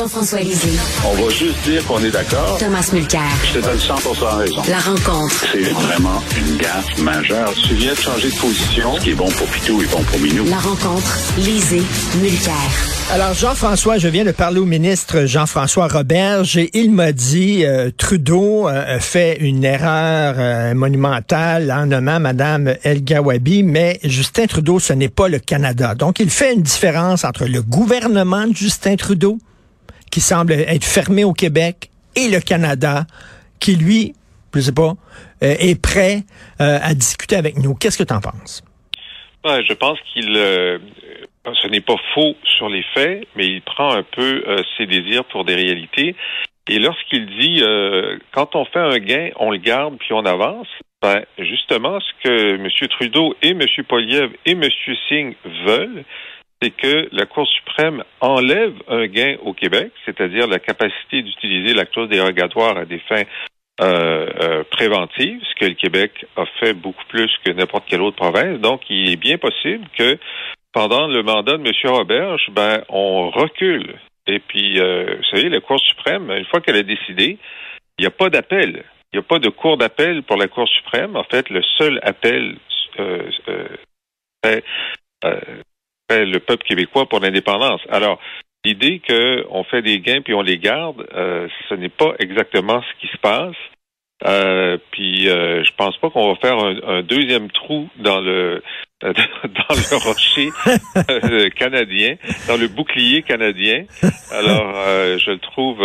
Jean-François Lisée. On va juste dire qu'on est d'accord. Thomas Mulcair. Je te donne 100 raison. La rencontre. C'est vraiment une gaffe majeure. Tu viens de changer de position. Ce qui est bon pour Pitou est bon pour Minou. La rencontre. Lisée. Mulcair. Alors, Jean-François, je viens de parler au ministre Jean-François Roberge et il m'a dit euh, Trudeau euh, fait une erreur euh, monumentale en nommant Mme El Gawabi, mais Justin Trudeau, ce n'est pas le Canada. Donc, il fait une différence entre le gouvernement de Justin Trudeau, qui semble être fermé au Québec, et le Canada, qui, lui, je sais pas, est prêt à discuter avec nous. Qu'est-ce que tu en penses? Ouais, je pense qu'il ce n'est pas faux sur les faits, mais il prend un peu euh, ses désirs pour des réalités. Et lorsqu'il dit euh, quand on fait un gain, on le garde puis on avance, ben justement ce que M. Trudeau et M. Poliev et M. Singh veulent, c'est que la Cour suprême enlève un gain au Québec, c'est-à-dire la capacité d'utiliser la clause dérogatoire à des fins euh, préventives, ce que le Québec a fait beaucoup plus que n'importe quelle autre province. Donc, il est bien possible que pendant le mandat de M. Roberge, ben, on recule. Et puis, euh, vous savez, la Cour suprême, une fois qu'elle a décidé, il n'y a pas d'appel. Il n'y a pas de cour d'appel pour la Cour suprême. En fait, le seul appel euh, euh, fait le peuple québécois pour l'indépendance. Alors, l'idée qu'on fait des gains puis on les garde, ce n'est pas exactement ce qui se passe. Euh, puis euh, je pense pas qu'on va faire un, deuxième trou dans le dans le rocher euh, canadien, dans le bouclier canadien. Alors euh, je trouve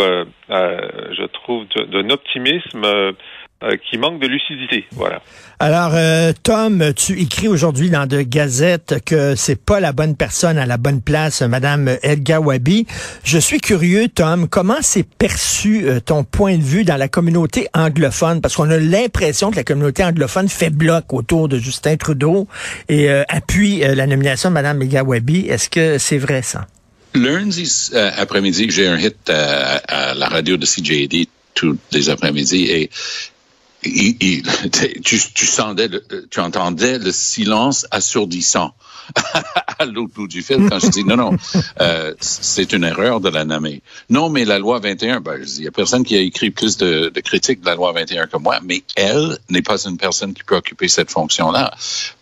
je trouve d'un optimisme euh, qui manque de lucidité. Voilà. Alors, euh, Tom, tu écris aujourd'hui dans de Gazette que c'est pas la bonne personne à la bonne place, Madame Elga Wabi. Je suis curieux, Tom, comment c'est perçu euh, ton point de vue dans la communauté anglophone? Parce qu'on a l'impression que la communauté anglophone fait bloc autour de Justin Trudeau et appuie la nomination de Madame Elga Wabi. Est-ce que c'est vrai ça? Lundi après-midi, j'ai un hit à la radio de CJD tous les après-midi et il, tu, tu, sentais, tu entendais le silence assourdissant à l'autre bout du fil quand je dis non, non, euh, c'est une erreur de la nommer. Non, mais la loi 21, ben, il y a personne qui a écrit plus de, de critiques de la loi 21 que moi, mais elle n'est pas une personne qui peut occuper cette fonction-là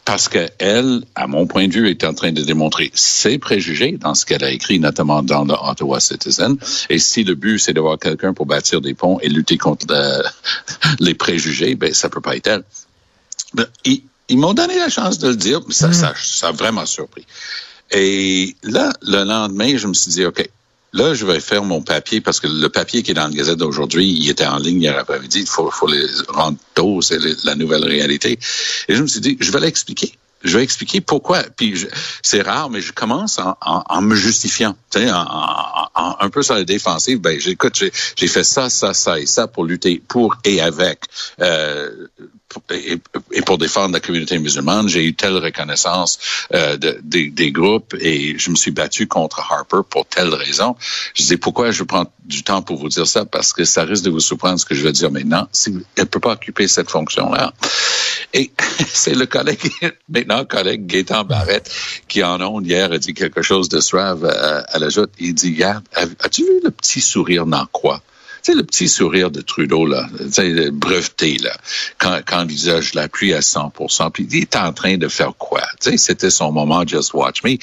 parce qu'elle, à mon point de vue, est en train de démontrer ses préjugés dans ce qu'elle a écrit, notamment dans le Ottawa Citizen. Et si le but, c'est d'avoir quelqu'un pour bâtir des ponts et lutter contre les préjugés, ben, ça peut pas être elle. Ben, ils m'ont donné la chance de le dire, mais ça, ça, ça a vraiment surpris. Et là, le lendemain, je me suis dit, OK, là, je vais faire mon papier parce que le papier qui est dans le Gazette d'aujourd'hui, il était en ligne hier après-midi. Il faut, faut les rendre tôt, c'est la nouvelle réalité. Et je me suis dit, je vais l'expliquer. Je vais expliquer pourquoi. Puis c'est rare, mais je commence en, en, me justifiant, sais, en, un peu sur la défensive. Ben, j'écoute, j'ai fait ça, ça, ça et ça pour lutter pour et avec euh, et, pour défendre la communauté musulmane. J'ai eu telle reconnaissance euh, de, des groupes et je me suis battu contre Harper pour telle raison. Je dis pourquoi je prends du temps pour vous dire ça? Parce que ça risque de vous surprendre ce que je vais dire maintenant. Si elle peut pas occuper cette fonction-là. Et c'est le collègue, maintenant collègue Gaétan Barrette, qui en ondes hier a dit quelque chose de suave à, à la joute. Il dit, regarde, as-tu vu le petit sourire quoi? tu sais, le petit sourire de Trudeau, là, breveté, là, quand, quand visage l'appuie à 100% puis il est en train de faire quoi? C'était son moment, Just Watch Me.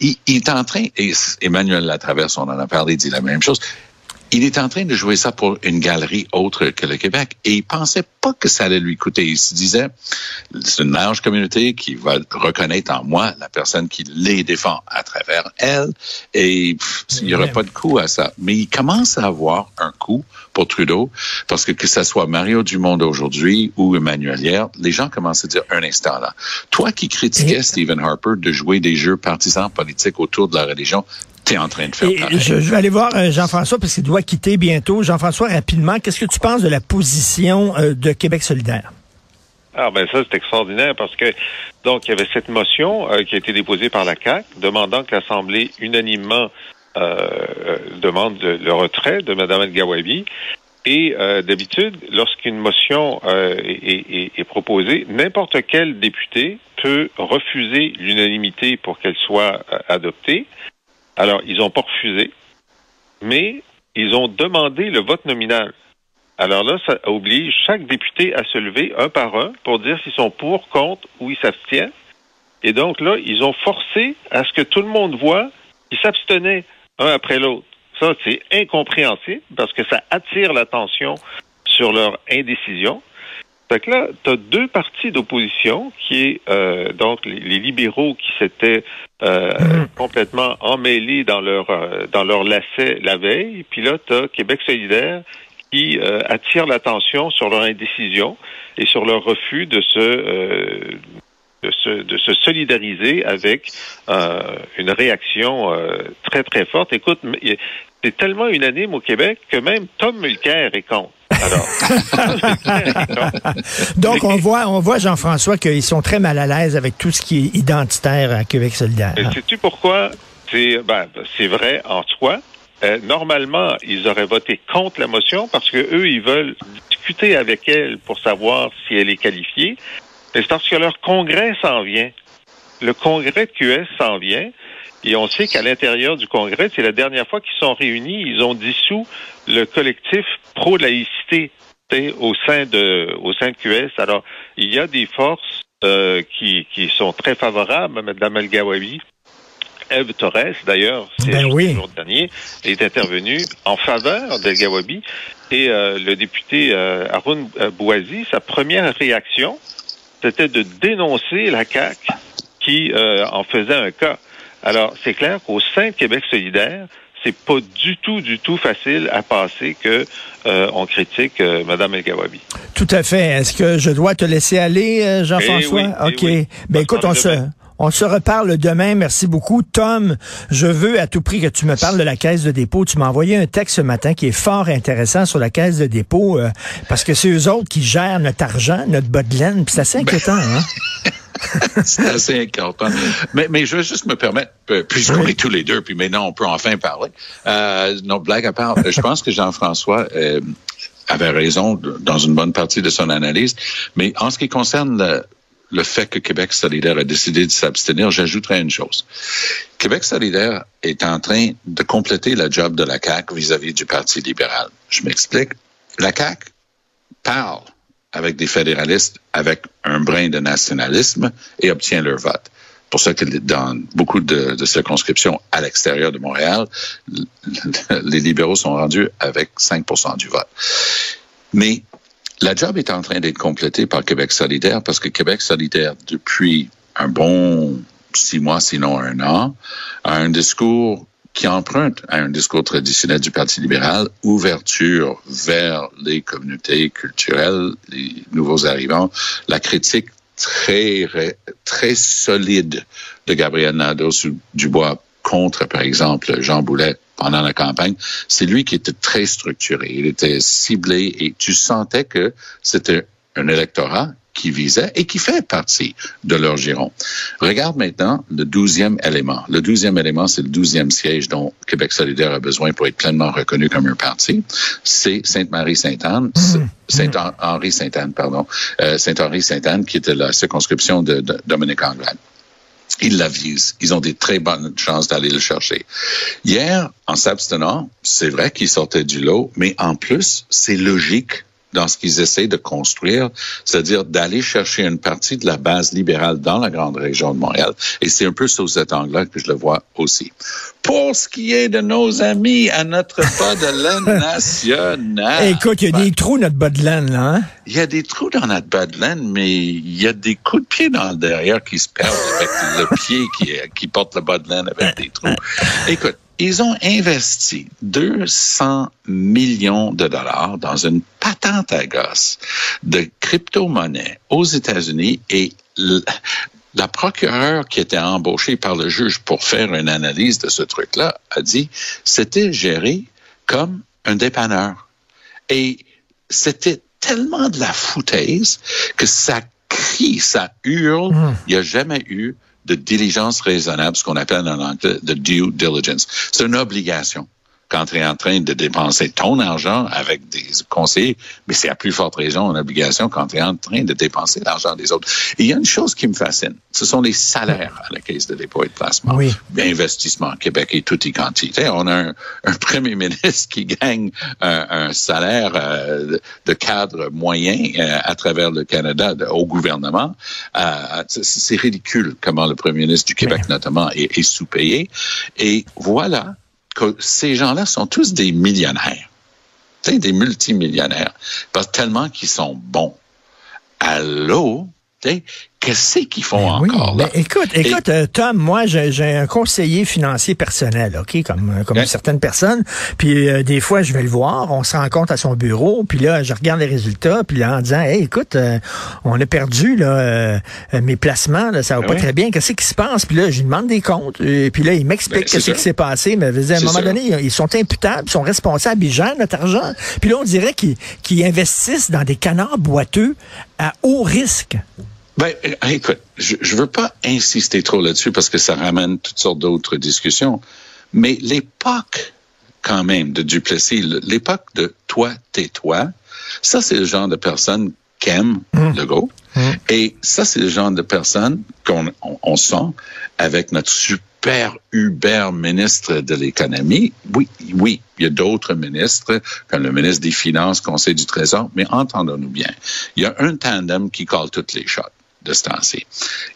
Il, il est en train, et Emmanuel Latraverse, on en a parlé, dit la même chose, il est en train de jouer ça pour une galerie autre que le Québec et il pensait pas que ça allait lui coûter. Il se disait, c'est une large communauté qui va reconnaître en moi la personne qui les défend à travers elle et il n'y aurait pas de coût à ça. Mais il commence à avoir un coût pour Trudeau parce que que ce soit Mario Dumont aujourd'hui ou Emmanuel hier, les gens commencent à dire un instant là. Toi qui critiquais Stephen Harper de jouer des jeux partisans politiques autour de la religion, en train de faire je, vais aller voir euh, Jean-François parce qu'il doit quitter bientôt. Jean-François, rapidement, qu'est-ce que tu penses de la position euh, de Québec solidaire? Ah ben ça c'est extraordinaire parce que donc il y avait cette motion euh, qui a été déposée par la CAC demandant que l'Assemblée unanimement demande le retrait de Mme El Et d'habitude, lorsqu'une motion est, est, proposée, n'importe quel député peut refuser l'unanimité pour qu'elle soit adoptée. Alors, ils n'ont pas refusé, mais ils ont demandé le vote nominal. Alors là, ça oblige chaque député à se lever un par un pour dire s'ils sont pour, contre ou ils s'abstiennent. Et donc là, ils ont forcé à ce que tout le monde voit qu'ils s'abstenaient un après l'autre. Ça, c'est incompréhensible parce que ça attire l'attention sur leur indécision. Fait que là, tu as deux partis d'opposition qui est euh, donc les, libéraux qui s'étaient euh, mm. complètement emmêlés dans leur euh, dans leur lacet la veille, puis là, tu as Québec solidaire qui attire l'attention sur leur indécision et sur leur refus de se de se, de se solidariser avec une réaction très, très forte. Écoute, c'est tellement unanime au Québec que même Tom Mulcair est contre. Donc, on voit, on voit, Jean-François, qu'ils sont très mal à l'aise avec tout ce qui est identitaire à Québec solidaire. Sais-tu pourquoi? C'est ben, vrai en soi. Euh, normalement, ils auraient voté contre la motion parce que eux, ils veulent discuter avec elle pour savoir si elle est qualifiée. c'est parce que leur congrès s'en vient. Le congrès de QS s'en vient. Et on sait qu'à l'intérieur du Congrès, c'est la dernière fois qu'ils sont réunis, ils ont dissous le collectif pro-laïcité au sein de au sein de QS. Alors, il y a des forces euh, qui, qui sont très favorables à Mme El Gawabi. Eve Torres, d'ailleurs, c'est ben le jour dernier, est intervenue en faveur d'El Gawabi. Et euh, le député euh, Arun Bouazi, sa première réaction, c'était de dénoncer la CAQ qui en faisait un cas. Alors, c'est clair qu'au sein de Québec solidaire, c'est pas du tout, du tout facile à passer que euh, on critique euh, Mme El Gawabi. Tout à fait. Est-ce que je dois te laisser aller, euh, Jean-François? Eh OK. Eh ben écoute, on se, on se reparle demain. Merci beaucoup. Tom, je veux à tout prix que tu me parles de la caisse de dépôt. Tu m'as envoyé un texte ce matin qui est fort intéressant sur la caisse de dépôt parce que c'est eux autres qui gèrent notre argent, notre bas de laine. Puis c'est assez inquiétant, hein? c'est assez inquiétant. Mais, mais je vais juste me permettre, euh, puisqu'on est tous les deux, puis maintenant on peut enfin parler. Euh, non, blague à part, je pense que Jean-François euh, avait raison dans une bonne partie de son analyse. Mais en ce qui concerne le, le fait que Québec solidaire a décidé de s'abstenir, j'ajouterais une chose. Québec solidaire est en train de compléter la job de la CAQ vis-à-vis du Parti libéral. Je m'explique. La CAQ parle avec des fédéralistes avec un brin de nationalisme et obtient leur vote. Pour ça que dans beaucoup de, circonscriptions à l'extérieur de Montréal, les libéraux sont rendus avec 5% du vote. Mais la job est en train d'être complétée par Québec solidaire parce que Québec solidaire, depuis un bon six mois, sinon un an, a un discours qui emprunte à un discours traditionnel du Parti libéral, ouverture vers les communautés culturelles, les nouveaux arrivants, la critique très très solide de Gabriel Nadeau-Dubois contre, par exemple, Jean Boulet pendant la campagne, c'est lui qui était très structuré. Il était ciblé et tu sentais que c'était un électorat qui visait et qui fait partie de leur giron. Regarde maintenant le douzième élément. Le douzième élément, c'est le douzième siège dont Québec solidaire a besoin pour être pleinement reconnu comme un parti. C'est Sainte-Marie-Sainte-Anne, mmh. Saint-Henri-Sainte-Anne, pardon, euh, Saint-Henri-Sainte-Anne, qui était la circonscription de, Dominique Anglade ils la visent. Ils ont des très bonnes chances d'aller le chercher. Hier, en s'abstenant, c'est vrai qu'ils sortaient du lot, mais en plus, c'est logique dans ce qu'ils essaient de construire, c'est-à-dire d'aller chercher une partie de la base libérale dans la grande région de Montréal. Et c'est un peu sous cet angle-là que je le vois aussi. Pour ce qui est de nos amis à notre bas de laine nationale. Écoute, il y a des trous dans notre bas de laine, là, hein? Il y a des trous dans notre bas de laine, mais il y a des coups de pied dans le derrière qui se perdent avec le pied qui, qui porte le bas de laine avec des trous. Écoute, ils ont investi 200 millions de dollars dans une patente à gosse de crypto-monnaie aux États-Unis et la procureure qui était embauchée par le juge pour faire une analyse de ce truc-là a dit c'était géré comme un dépanneur. Et c'était tellement de la foutaise que ça crie, ça hurle. Hmm. Il n'y a jamais eu de diligence raisonnable, ce qu'on appelle en anglais de due diligence. C'est une obligation quand tu es en train de dépenser ton argent avec des conseillers, mais c'est à plus forte raison une obligation quand tu es en train de dépenser l'argent des autres. Et il y a une chose qui me fascine, ce sont les salaires à la Caisse de dépôt et de placement. Oui. Investissement Québec et tout y quantité. On a un, un, premier ministre qui gagne un, un salaire euh, de cadre moyen euh, à travers le Canada de, au gouvernement. Euh, c'est ridicule comment le premier ministre du Québec oui. notamment est, est sous-payé. Et voilà que ces gens-là sont tous des millionnaires, des multimillionnaires, parce tellement qu'ils sont bons. Allô? Qu'est-ce qu'ils font oui, encore là? écoute, écoute, Et... Tom, moi, j'ai un conseiller financier personnel, OK, comme, comme ouais. certaines personnes. Puis euh, des fois, je vais le voir, on se rencontre à son bureau, puis là, je regarde les résultats, puis là, en disant, hey, écoute, euh, on a perdu là, euh, mes placements, là, ça va pas ouais. très bien. Qu'est-ce qui se passe? Puis là, je lui demande des comptes. Et puis là, il m'explique ben, qu'est-ce qui s'est passé. Mais à un moment donné, ils sont imputables, ils sont responsables, ils gèrent notre argent. Puis là, on dirait qu'ils qu investissent dans des canards boiteux à haut risque. Ben, écoute, je ne veux pas insister trop là-dessus parce que ça ramène toutes sortes d'autres discussions. Mais l'époque, quand même, de Duplessis, l'époque de toi, tais-toi, ça, c'est le genre de personne qu'aime mmh. Legault. Mmh. Et ça, c'est le genre de personne qu'on on, on sent avec notre super Uber ministre de l'économie. Oui, oui, il y a d'autres ministres, comme le ministre des Finances, Conseil du Trésor, mais entendons-nous bien. Il y a un tandem qui colle toutes les shots de ce temps-ci.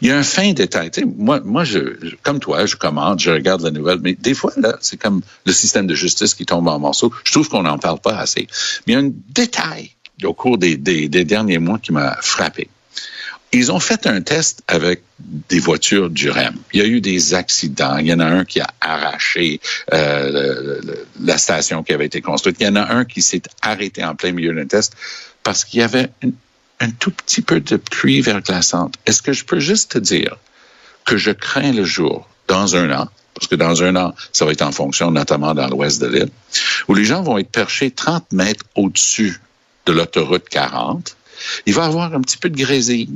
Il y a un fin détail. Moi, moi je, comme toi, je commande, je regarde la nouvelle, mais des fois, là, c'est comme le système de justice qui tombe en morceaux. Je trouve qu'on n'en parle pas assez. Mais il y a un détail au cours des, derniers mois qui m'a frappé. Ils ont fait un test avec des voitures du REM. Il y a eu des accidents. Il y en a un qui a arraché euh, la station qui avait été construite. Il y en a un qui s'est arrêté en plein milieu d'un test parce qu'il y avait une un tout petit peu de pluie verglaçante. Est-ce que je peux juste te dire que je crains le jour, dans un an, parce que dans un an, ça va être en fonction, notamment dans l'ouest de l'île, où les gens vont être perchés 30 mètres au-dessus de l'autoroute 40. Il va y avoir un petit peu de grésille,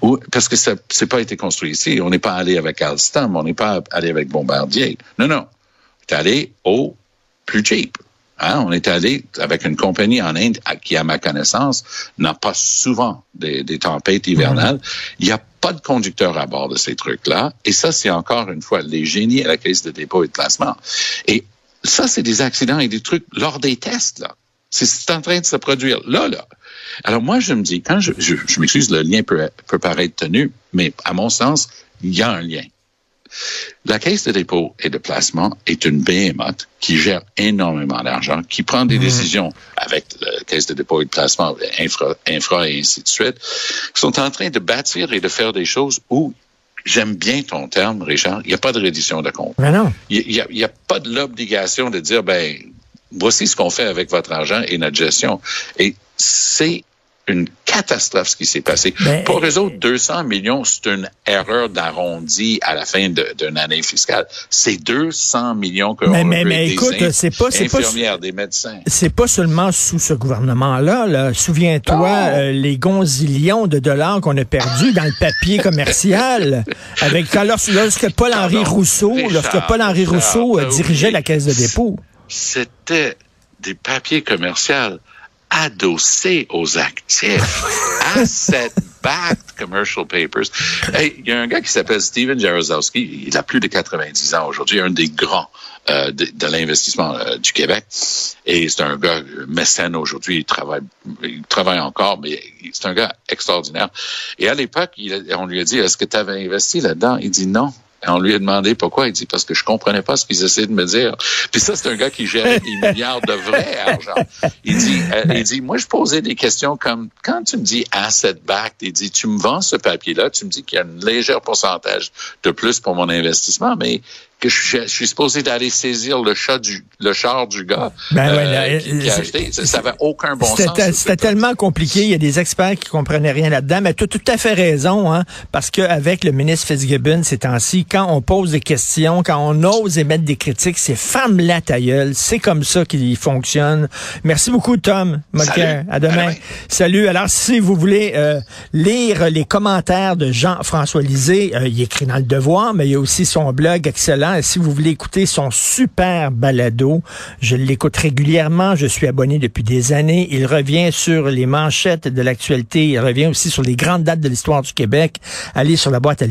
ou, parce que ça n'a pas été construit ici. On n'est pas allé avec Alstom, on n'est pas allé avec Bombardier. Non, non. On est allé au plus cheap. Hein, on est allé avec une compagnie en Inde qui, à ma connaissance, n'a pas souvent des, des tempêtes hivernales. Il n'y a pas de conducteur à bord de ces trucs-là. Et ça, c'est encore une fois les génies à la caisse de dépôt et de placement. Et ça, c'est des accidents et des trucs lors des tests, là. C'est en train de se produire là, là. Alors moi, je me dis, quand je, je, je m'excuse, le lien peut, peut paraître tenu, mais à mon sens, il y a un lien. La caisse de dépôt et de placement est une behemoth qui gère énormément d'argent, qui prend des mmh. décisions avec la caisse de dépôt et de placement, infra, infra et ainsi de suite, qui sont en train de bâtir et de faire des choses où J'aime bien ton terme, Richard. Il n'y a pas de reddition de compte. Mais non. Il n'y a, a, pas de l'obligation de dire, ben, voici ce qu'on fait avec votre argent et notre gestion. Et c'est une catastrophe ce qui s'est passé. Ben, Pour eux autres, 200 millions, c'est une erreur d'arrondi à la fin d'une année fiscale. C'est 200 millions que mais, mais, mais écoute, c'est pas, c'est pas, des médecins. C'est pas seulement sous ce gouvernement-là. Là. Souviens-toi euh, les gonzillions de dollars qu'on a perdus dans le papier commercial avec lorsque, lorsque Paul-Henri Rousseau, Richard, lorsque Paul-Henri Rousseau euh, dirigeait la caisse de dépôt. C'était des papiers commerciaux adossé aux actifs, asset-backed commercial papers. Hey, il y a un gars qui s'appelle Steven Jarozowski, il a plus de 90 ans aujourd'hui, un des grands euh, de, de l'investissement euh, du Québec. Et c'est un gars mécène aujourd'hui, il travaille, il travaille encore, mais c'est un gars extraordinaire. Et à l'époque, on lui a dit, est-ce que tu avais investi là-dedans? Il dit non. Et on lui a demandé pourquoi. Il dit parce que je comprenais pas ce qu'ils essayaient de me dire. Puis ça, c'est un gars qui gérait des milliards de vrai argent. Il dit, euh, il dit, moi, je posais des questions comme quand tu me dis asset backed, il dit, tu me vends ce papier-là, tu me dis qu'il y a un léger pourcentage de plus pour mon investissement, mais que je, je suis supposé d'aller saisir le chat du le char du gars ben euh, ouais, là, qui, qui a acheté. Ça n'avait aucun bon sens. C'était tellement compliqué. Il y a des experts qui comprenaient rien là-dedans. Mais tu as tout à fait raison, hein, parce qu'avec le ministre Fitzgibbon ces temps-ci, quand on pose des questions, quand on ose émettre des critiques, c'est femme la tailleule. C'est comme ça qu'il fonctionne. Merci beaucoup, Tom. Salut. À demain. Salut. Alors, si vous voulez euh, lire les commentaires de Jean-François Lisée, euh, il écrit dans Le Devoir, mais il y a aussi son blog excellent Si vous voulez écouter son super balado, je l'écoute régulièrement. Je suis abonné depuis des années. Il revient sur les manchettes de l'actualité. Il revient aussi sur les grandes dates de l'histoire du Québec. Allez sur la boîte